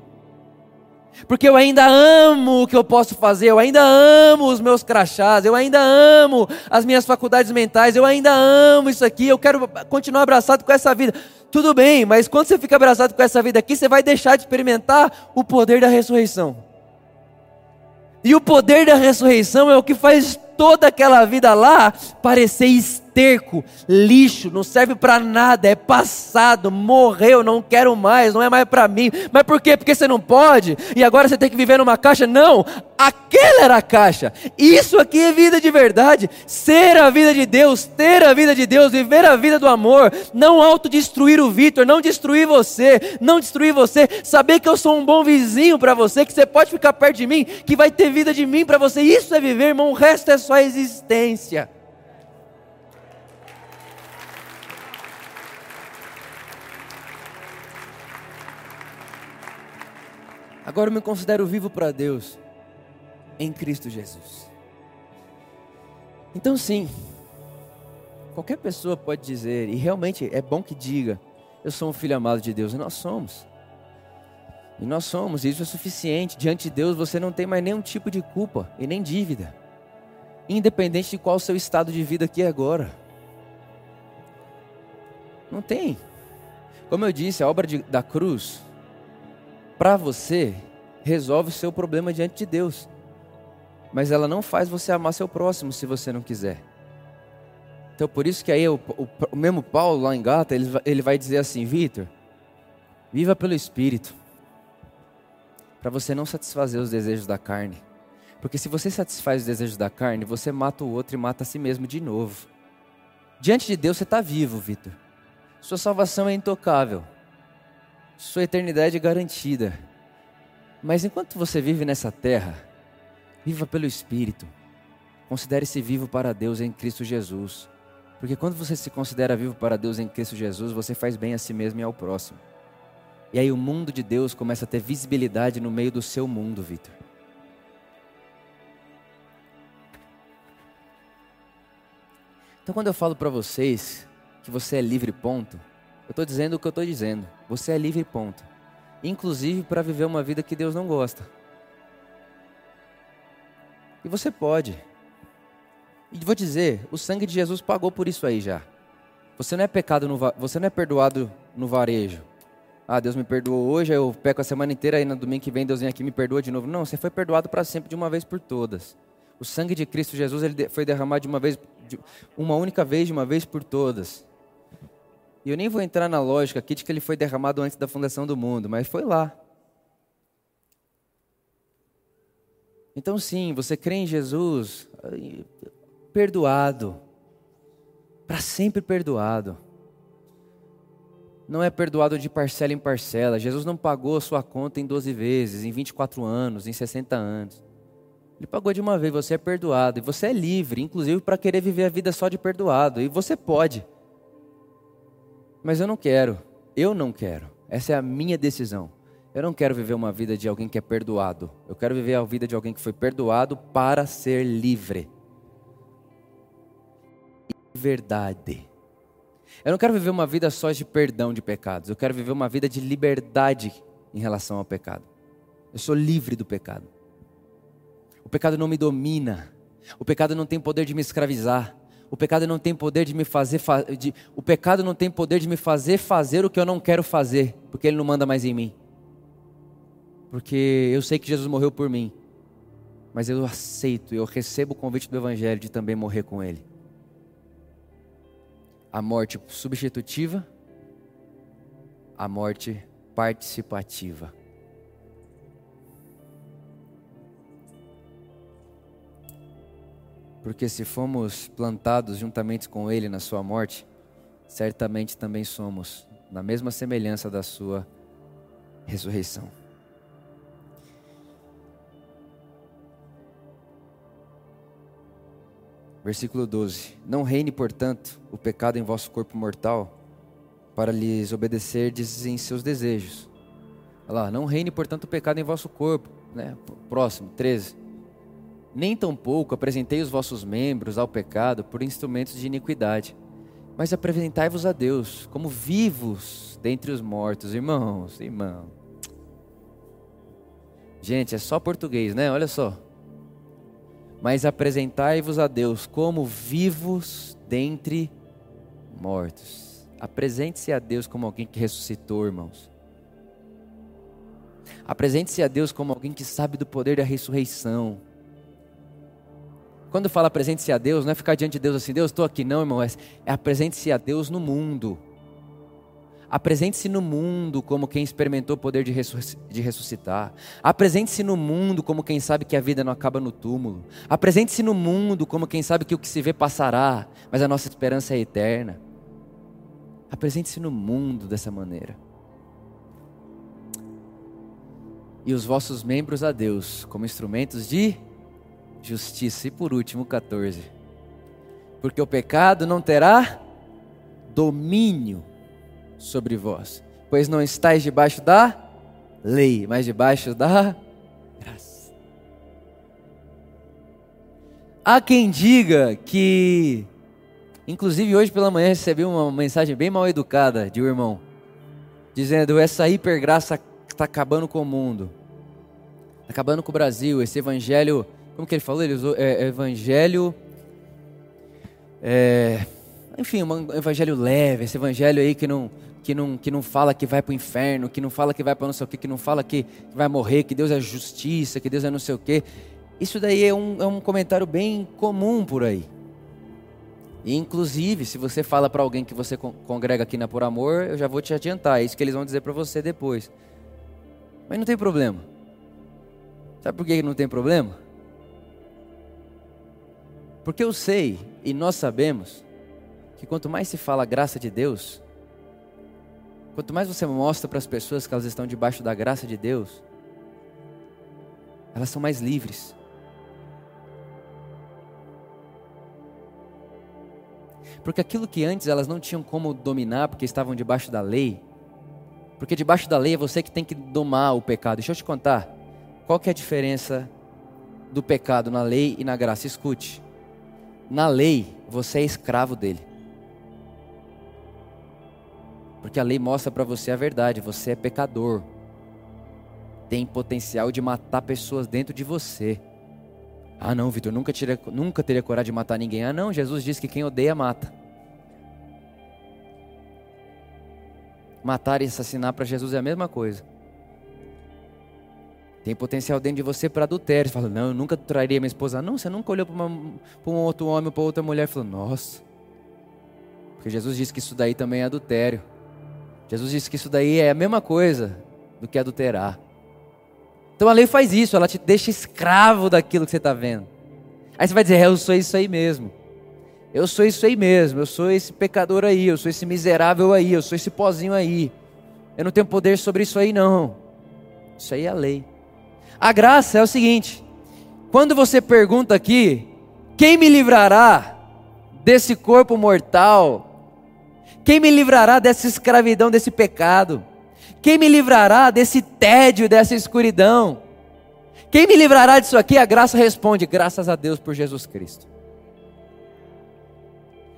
porque eu ainda amo o que eu posso fazer, eu ainda amo os meus crachás, eu ainda amo as minhas faculdades mentais, eu ainda amo isso aqui, eu quero continuar abraçado com essa vida. Tudo bem, mas quando você fica abraçado com essa vida aqui, você vai deixar de experimentar o poder da ressurreição. E o poder da ressurreição é o que faz toda aquela vida lá parecer esterco, lixo, não serve para nada, é passado, morreu, não quero mais, não é mais para mim. Mas por quê? Porque você não pode e agora você tem que viver numa caixa? Não, aquela era a caixa. Isso aqui é vida de verdade. Ser a vida de Deus, ter a vida de Deus, viver a vida do amor, não autodestruir o Vitor, não destruir você, não destruir você, saber que eu sou um bom vizinho para você, que você pode ficar perto de mim, que vai ter vida de mim para você. Isso é viver, irmão, o resto é sua existência. Agora eu me considero vivo para Deus em Cristo Jesus. Então, sim, qualquer pessoa pode dizer, e realmente é bom que diga, eu sou um filho amado de Deus, e nós somos. E nós somos, e isso é suficiente. Diante de Deus você não tem mais nenhum tipo de culpa e nem dívida independente de qual o seu estado de vida aqui agora. Não tem. Como eu disse, a obra de, da cruz, para você, resolve o seu problema diante de Deus. Mas ela não faz você amar seu próximo se você não quiser. Então por isso que aí o, o, o mesmo Paulo lá em Gata, ele, ele vai dizer assim, Vitor, viva pelo Espírito. Para você não satisfazer os desejos da carne. Porque se você satisfaz os desejos da carne, você mata o outro e mata a si mesmo de novo. Diante de Deus você está vivo, Vitor. Sua salvação é intocável. Sua eternidade é garantida. Mas enquanto você vive nessa terra, viva pelo Espírito. Considere-se vivo para Deus em Cristo Jesus. Porque quando você se considera vivo para Deus em Cristo Jesus, você faz bem a si mesmo e ao próximo. E aí o mundo de Deus começa a ter visibilidade no meio do seu mundo, Vitor. Então, quando eu falo para vocês que você é livre, ponto, eu estou dizendo o que eu estou dizendo. Você é livre, ponto. Inclusive para viver uma vida que Deus não gosta. E você pode. E vou dizer, o sangue de Jesus pagou por isso aí já. Você não é pecado no, você não é perdoado no varejo. Ah, Deus me perdoou hoje, eu peco a semana inteira, aí no domingo que vem Deus vem aqui e me perdoa de novo. Não, você foi perdoado para sempre de uma vez por todas. O sangue de Cristo Jesus ele foi derramado de uma vez, de uma única vez, de uma vez por todas. E eu nem vou entrar na lógica aqui de que ele foi derramado antes da fundação do mundo, mas foi lá. Então, sim, você crê em Jesus, perdoado, para sempre perdoado. Não é perdoado de parcela em parcela. Jesus não pagou a sua conta em 12 vezes, em 24 anos, em 60 anos. Ele pagou de uma vez, você é perdoado. E você é livre, inclusive para querer viver a vida só de perdoado. E você pode. Mas eu não quero. Eu não quero. Essa é a minha decisão. Eu não quero viver uma vida de alguém que é perdoado. Eu quero viver a vida de alguém que foi perdoado para ser livre. Verdade. Eu não quero viver uma vida só de perdão de pecados. Eu quero viver uma vida de liberdade em relação ao pecado. Eu sou livre do pecado. O pecado não me domina. O pecado não tem poder de me escravizar. O pecado não tem poder de me fazer de, o pecado não tem poder de me fazer fazer o que eu não quero fazer, porque ele não manda mais em mim. Porque eu sei que Jesus morreu por mim. Mas eu aceito, eu recebo o convite do evangelho de também morrer com ele. A morte substitutiva, a morte participativa. Porque se fomos plantados juntamente com Ele na Sua morte, certamente também somos na mesma semelhança da Sua ressurreição. Versículo 12: Não reine, portanto, o pecado em vosso corpo mortal, para lhes obedecerdes em seus desejos. Olha lá, não reine, portanto, o pecado em vosso corpo. Né? Próximo, 13 nem tampouco apresentei os vossos membros ao pecado por instrumentos de iniquidade, mas apresentai-vos a Deus como vivos dentre os mortos, irmãos, irmão. Gente, é só português, né? Olha só. Mas apresentai-vos a Deus como vivos dentre mortos. Apresente-se a Deus como alguém que ressuscitou, irmãos. Apresente-se a Deus como alguém que sabe do poder da ressurreição. Quando fala apresente-se a Deus, não é ficar diante de Deus assim, Deus, estou aqui, não, irmão. É, é apresente-se a Deus no mundo. Apresente-se no mundo como quem experimentou o poder de, de ressuscitar. Apresente-se no mundo como quem sabe que a vida não acaba no túmulo. Apresente-se no mundo como quem sabe que o que se vê passará, mas a nossa esperança é eterna. Apresente-se no mundo dessa maneira. E os vossos membros a Deus como instrumentos de justiça. E por último, 14. Porque o pecado não terá domínio sobre vós, pois não estáis debaixo da lei, mas debaixo da graça. Há quem diga que, inclusive hoje pela manhã recebi uma mensagem bem mal educada de um irmão, dizendo: essa hipergraça está acabando com o mundo, está acabando com o Brasil, esse evangelho como que ele falou? Ele usou é, evangelho. É, enfim, um evangelho leve, esse evangelho aí que não, que não, que não fala que vai para o inferno, que não fala que vai para não sei o que, que não fala que, que vai morrer, que Deus é justiça, que Deus é não sei o que. Isso daí é um, é um comentário bem comum por aí. E, inclusive, se você fala para alguém que você congrega aqui na Por Amor, eu já vou te adiantar, é isso que eles vão dizer para você depois. Mas não tem problema. Sabe por que não tem problema? Porque eu sei e nós sabemos que quanto mais se fala a graça de Deus, quanto mais você mostra para as pessoas que elas estão debaixo da graça de Deus, elas são mais livres. Porque aquilo que antes elas não tinham como dominar porque estavam debaixo da lei, porque debaixo da lei é você que tem que domar o pecado. Deixa eu te contar. Qual que é a diferença do pecado na lei e na graça? Escute. Na lei, você é escravo dele. Porque a lei mostra para você a verdade, você é pecador. Tem potencial de matar pessoas dentro de você. Ah, não, Vitor, nunca, nunca teria coragem de matar ninguém. Ah, não, Jesus disse que quem odeia mata. Matar e assassinar para Jesus é a mesma coisa. Tem potencial dentro de você para adultério. Você fala, não, eu nunca trairia minha esposa. Não, você nunca olhou para um outro homem ou para outra mulher e falou, nossa. Porque Jesus disse que isso daí também é adultério. Jesus disse que isso daí é a mesma coisa do que adulterar. Então a lei faz isso, ela te deixa escravo daquilo que você está vendo. Aí você vai dizer, é, eu sou isso aí mesmo. Eu sou isso aí mesmo, eu sou esse pecador aí, eu sou esse miserável aí, eu sou esse pozinho aí. Eu não tenho poder sobre isso aí não. Isso aí é a lei. A graça é o seguinte: Quando você pergunta aqui, quem me livrará desse corpo mortal? Quem me livrará dessa escravidão, desse pecado? Quem me livrará desse tédio, dessa escuridão? Quem me livrará disso aqui? A graça responde: graças a Deus por Jesus Cristo.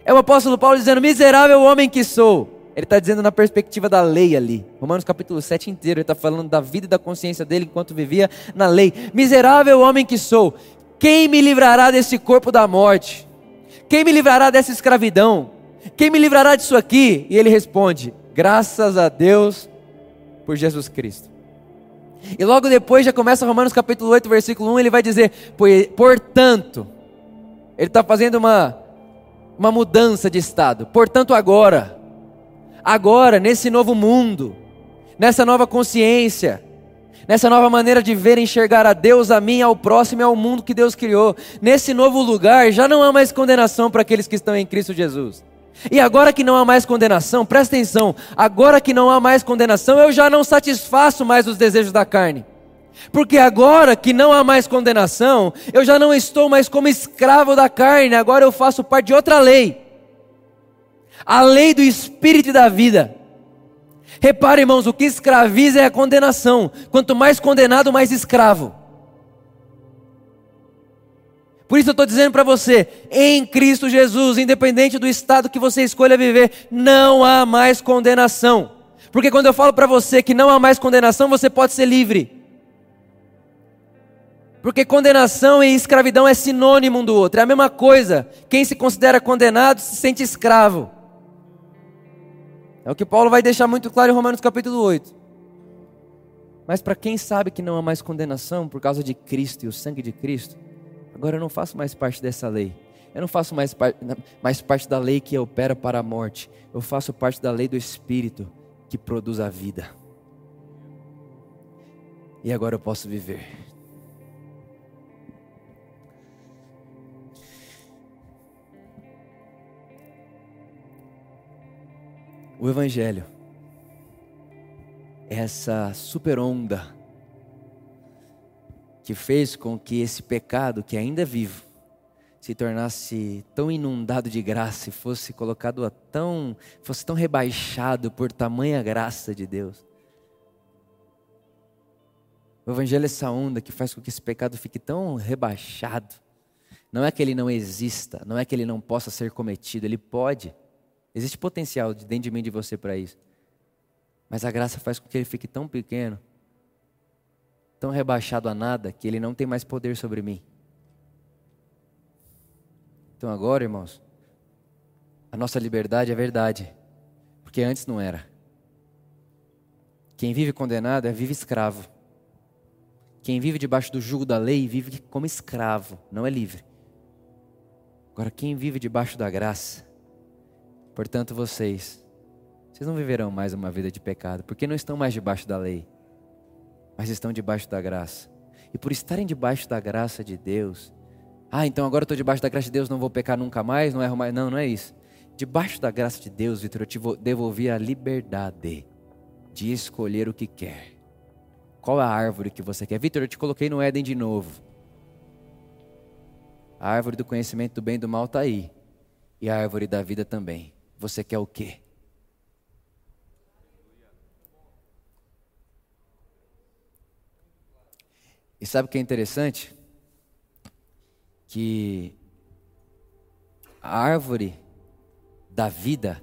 É o apóstolo Paulo dizendo: miserável homem que sou. Ele está dizendo na perspectiva da lei ali. Romanos capítulo 7 inteiro, ele está falando da vida e da consciência dele enquanto vivia na lei. Miserável homem que sou, quem me livrará desse corpo da morte? Quem me livrará dessa escravidão? Quem me livrará disso aqui? E ele responde: graças a Deus por Jesus Cristo. E logo depois já começa Romanos capítulo 8, versículo 1, ele vai dizer: portanto, ele está fazendo uma, uma mudança de estado. Portanto, agora, agora, nesse novo mundo, nessa nova consciência, nessa nova maneira de ver e enxergar a Deus, a mim, ao próximo e ao mundo que Deus criou, nesse novo lugar, já não há mais condenação para aqueles que estão em Cristo Jesus. E agora que não há mais condenação, presta atenção, agora que não há mais condenação, eu já não satisfaço mais os desejos da carne. Porque agora que não há mais condenação, eu já não estou mais como escravo da carne, agora eu faço parte de outra lei. A lei do espírito e da vida. Repare, irmãos, o que escraviza é a condenação. Quanto mais condenado, mais escravo. Por isso eu estou dizendo para você, em Cristo Jesus, independente do estado que você escolha viver, não há mais condenação. Porque quando eu falo para você que não há mais condenação, você pode ser livre. Porque condenação e escravidão é sinônimo um do outro, é a mesma coisa. Quem se considera condenado se sente escravo. É o que Paulo vai deixar muito claro em Romanos capítulo 8. Mas para quem sabe que não há mais condenação por causa de Cristo e o sangue de Cristo, Agora eu não faço mais parte dessa lei. Eu não faço mais, par mais parte da lei que opera para a morte. Eu faço parte da lei do Espírito que produz a vida. E agora eu posso viver. O Evangelho é essa super onda que fez com que esse pecado, que ainda é vivo, se tornasse tão inundado de graça e fosse colocado a tão, fosse tão rebaixado por tamanha graça de Deus. O Evangelho é essa onda que faz com que esse pecado fique tão rebaixado. Não é que ele não exista, não é que ele não possa ser cometido, ele pode. Existe potencial de dentro de mim de você para isso. Mas a graça faz com que ele fique tão pequeno tão rebaixado a nada que ele não tem mais poder sobre mim. Então agora, irmãos, a nossa liberdade é verdade, porque antes não era. Quem vive condenado é vive escravo. Quem vive debaixo do jugo da lei vive como escravo, não é livre. Agora, quem vive debaixo da graça, portanto, vocês, vocês não viverão mais uma vida de pecado, porque não estão mais debaixo da lei mas estão debaixo da graça. E por estarem debaixo da graça de Deus, ah, então agora eu estou debaixo da graça de Deus, não vou pecar nunca mais, não erro mais. Não, não é isso. Debaixo da graça de Deus, Vitor, eu te devolvi a liberdade de escolher o que quer. Qual a árvore que você quer? Vitor, eu te coloquei no Éden de novo. A árvore do conhecimento do bem e do mal está aí. E a árvore da vida também. Você quer o quê? E sabe o que é interessante? Que a árvore da vida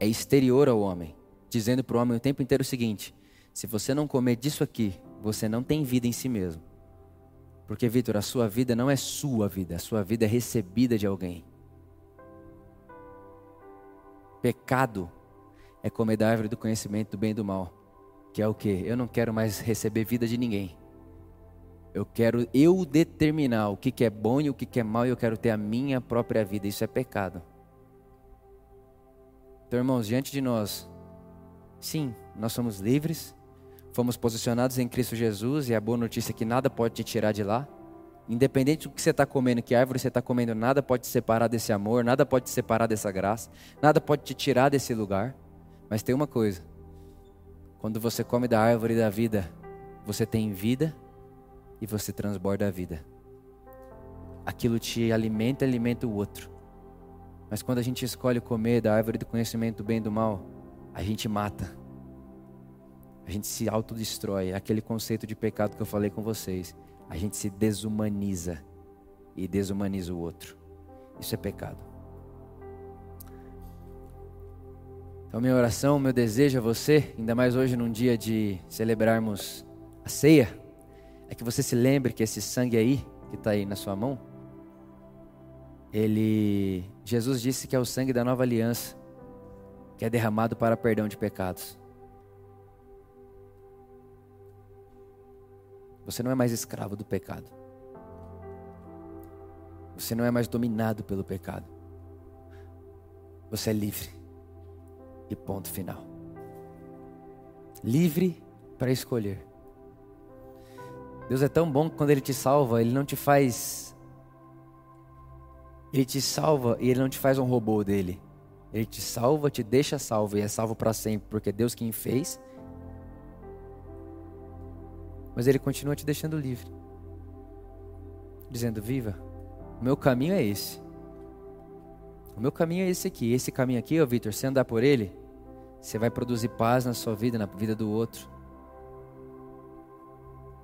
é exterior ao homem, dizendo para o homem o tempo inteiro o seguinte: se você não comer disso aqui, você não tem vida em si mesmo. Porque, Vitor, a sua vida não é sua vida, a sua vida é recebida de alguém. Pecado é comer da árvore do conhecimento do bem e do mal, que é o que? Eu não quero mais receber vida de ninguém. Eu quero eu determinar o que, que é bom e o que, que é mal, e eu quero ter a minha própria vida. Isso é pecado. Então, irmãos, diante de nós, sim, nós somos livres, fomos posicionados em Cristo Jesus, e a boa notícia é que nada pode te tirar de lá. Independente do que você está comendo, que árvore você está comendo, nada pode te separar desse amor, nada pode te separar dessa graça, nada pode te tirar desse lugar. Mas tem uma coisa: quando você come da árvore da vida, você tem vida e você transborda a vida. aquilo te alimenta alimenta o outro. Mas quando a gente escolhe comer da árvore do conhecimento do bem e do mal, a gente mata. A gente se autodestrói. É aquele conceito de pecado que eu falei com vocês. A gente se desumaniza e desumaniza o outro. Isso é pecado. Então, minha oração, meu desejo a você, ainda mais hoje num dia de celebrarmos a ceia, é que você se lembre que esse sangue aí, que está aí na sua mão, ele, Jesus disse que é o sangue da nova aliança, que é derramado para perdão de pecados. Você não é mais escravo do pecado. Você não é mais dominado pelo pecado. Você é livre. E ponto final. Livre para escolher. Deus é tão bom que quando Ele te salva, Ele não te faz. Ele te salva e Ele não te faz um robô dele. Ele te salva, te deixa salvo e é salvo para sempre, porque Deus quem fez. Mas Ele continua te deixando livre, dizendo: Viva, o meu caminho é esse. O meu caminho é esse aqui. Esse caminho aqui, ó Vitor, se andar por ele, você vai produzir paz na sua vida, na vida do outro.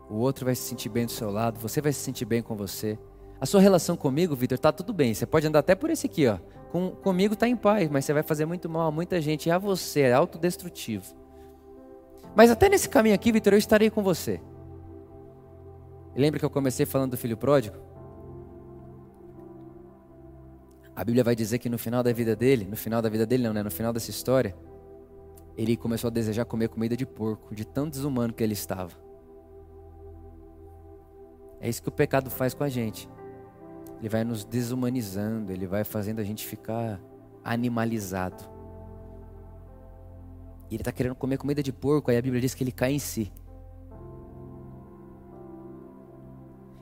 O outro vai se sentir bem do seu lado, você vai se sentir bem com você. A sua relação comigo, Vitor, tá tudo bem. Você pode andar até por esse aqui, ó. Com, comigo tá em paz, mas você vai fazer muito mal a muita gente. E a você, é autodestrutivo. Mas até nesse caminho aqui, Vitor, eu estarei com você. Lembra que eu comecei falando do filho pródigo? A Bíblia vai dizer que no final da vida dele, no final da vida dele não, né? No final dessa história, ele começou a desejar comer comida de porco, de tão desumano que ele estava. É isso que o pecado faz com a gente. Ele vai nos desumanizando, ele vai fazendo a gente ficar animalizado. E ele está querendo comer comida de porco, aí a Bíblia diz que ele cai em si.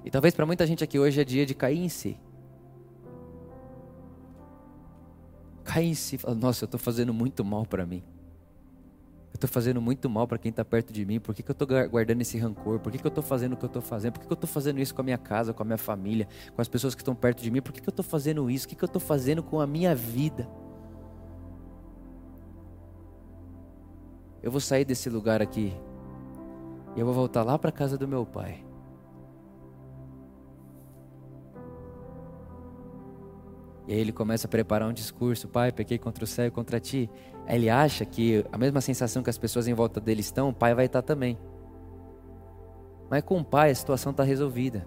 E talvez para muita gente aqui hoje é dia de cair em si. Cair em si falar: Nossa, eu estou fazendo muito mal para mim. Eu estou fazendo muito mal para quem está perto de mim. Por que, que eu estou guardando esse rancor? Por que, que eu estou fazendo o que eu estou fazendo? Por que, que eu estou fazendo isso com a minha casa, com a minha família, com as pessoas que estão perto de mim? Por que, que eu estou fazendo isso? O que, que eu estou fazendo com a minha vida? Eu vou sair desse lugar aqui e eu vou voltar lá para casa do meu pai. E aí ele começa a preparar um discurso: Pai, pequei contra o céu e contra ti. Aí ele acha que a mesma sensação que as pessoas em volta dele estão, o pai vai estar também. Mas com o pai a situação está resolvida.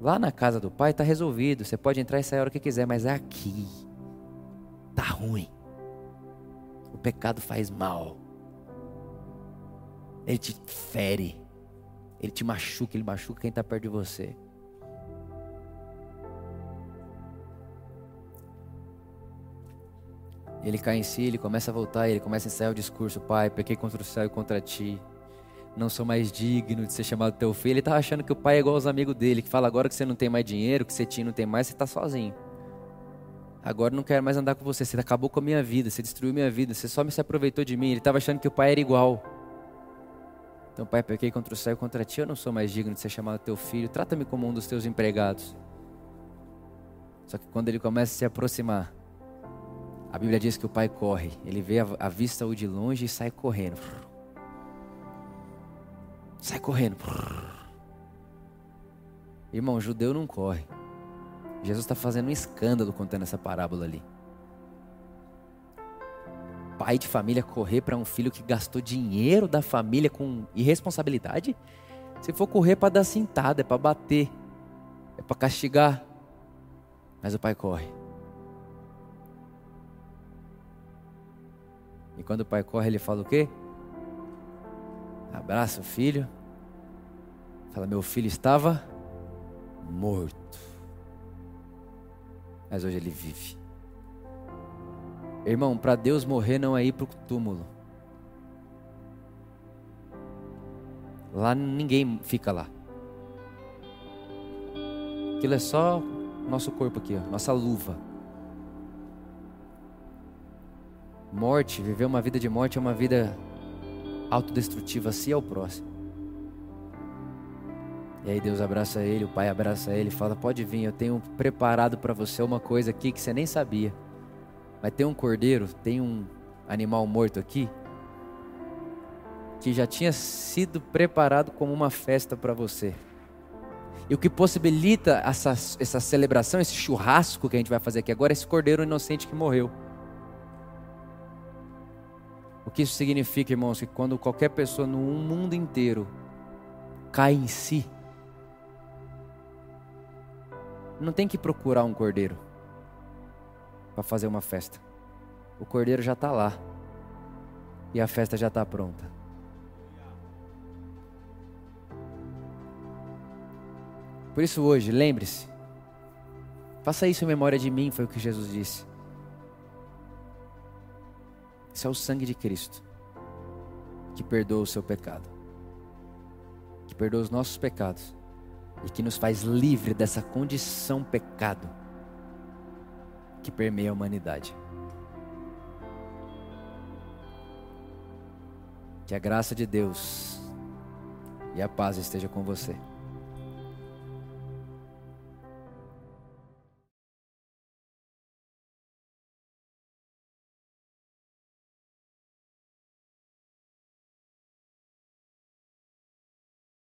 Lá na casa do pai está resolvido. Você pode entrar e sair a hora que quiser, mas aqui tá ruim. O pecado faz mal. Ele te fere. Ele te machuca, ele machuca quem está perto de você. Ele cai em si, ele começa a voltar, ele começa a ensaiar o discurso: Pai, pequei contra o céu e contra ti. Não sou mais digno de ser chamado teu filho. Ele está achando que o pai é igual aos amigos dele, que fala agora que você não tem mais dinheiro, que você tinha não tem mais, você está sozinho. Agora não quero mais andar com você. Você acabou com a minha vida, você destruiu minha vida, você só me se aproveitou de mim. Ele estava achando que o pai era igual. Então, pai, pequei contra o céu e contra ti. Eu não sou mais digno de ser chamado teu filho. Trata-me como um dos teus empregados. Só que quando ele começa a se aproximar, a Bíblia diz que o pai corre, ele vê a, vista o de longe e sai correndo. Sai correndo. Irmão, judeu não corre. Jesus está fazendo um escândalo contando essa parábola ali. Pai de família correr para um filho que gastou dinheiro da família com irresponsabilidade? Se for correr para dar cintada, é para bater, é para castigar. Mas o pai corre. E quando o pai corre, ele fala o quê? Abraça o filho. Fala: Meu filho estava morto. Mas hoje ele vive. Irmão, para Deus morrer não é ir para o túmulo. Lá ninguém fica lá. Aquilo é só nosso corpo aqui, ó, nossa luva. Morte, viver uma vida de morte é uma vida autodestrutiva, assim é o próximo. E aí Deus abraça ele, o pai abraça ele, fala: Pode vir, eu tenho preparado para você uma coisa aqui que você nem sabia. Vai ter um cordeiro, tem um animal morto aqui, que já tinha sido preparado como uma festa para você. E o que possibilita essa, essa celebração, esse churrasco que a gente vai fazer aqui agora, é esse cordeiro inocente que morreu. O que isso significa, irmãos? Que quando qualquer pessoa no mundo inteiro cai em si, não tem que procurar um cordeiro para fazer uma festa. O cordeiro já está lá e a festa já está pronta. Por isso hoje, lembre-se, faça isso em memória de mim, foi o que Jesus disse. Isso é o sangue de Cristo que perdoa o seu pecado, que perdoa os nossos pecados e que nos faz livre dessa condição pecado que permeia a humanidade. Que a graça de Deus e a paz esteja com você.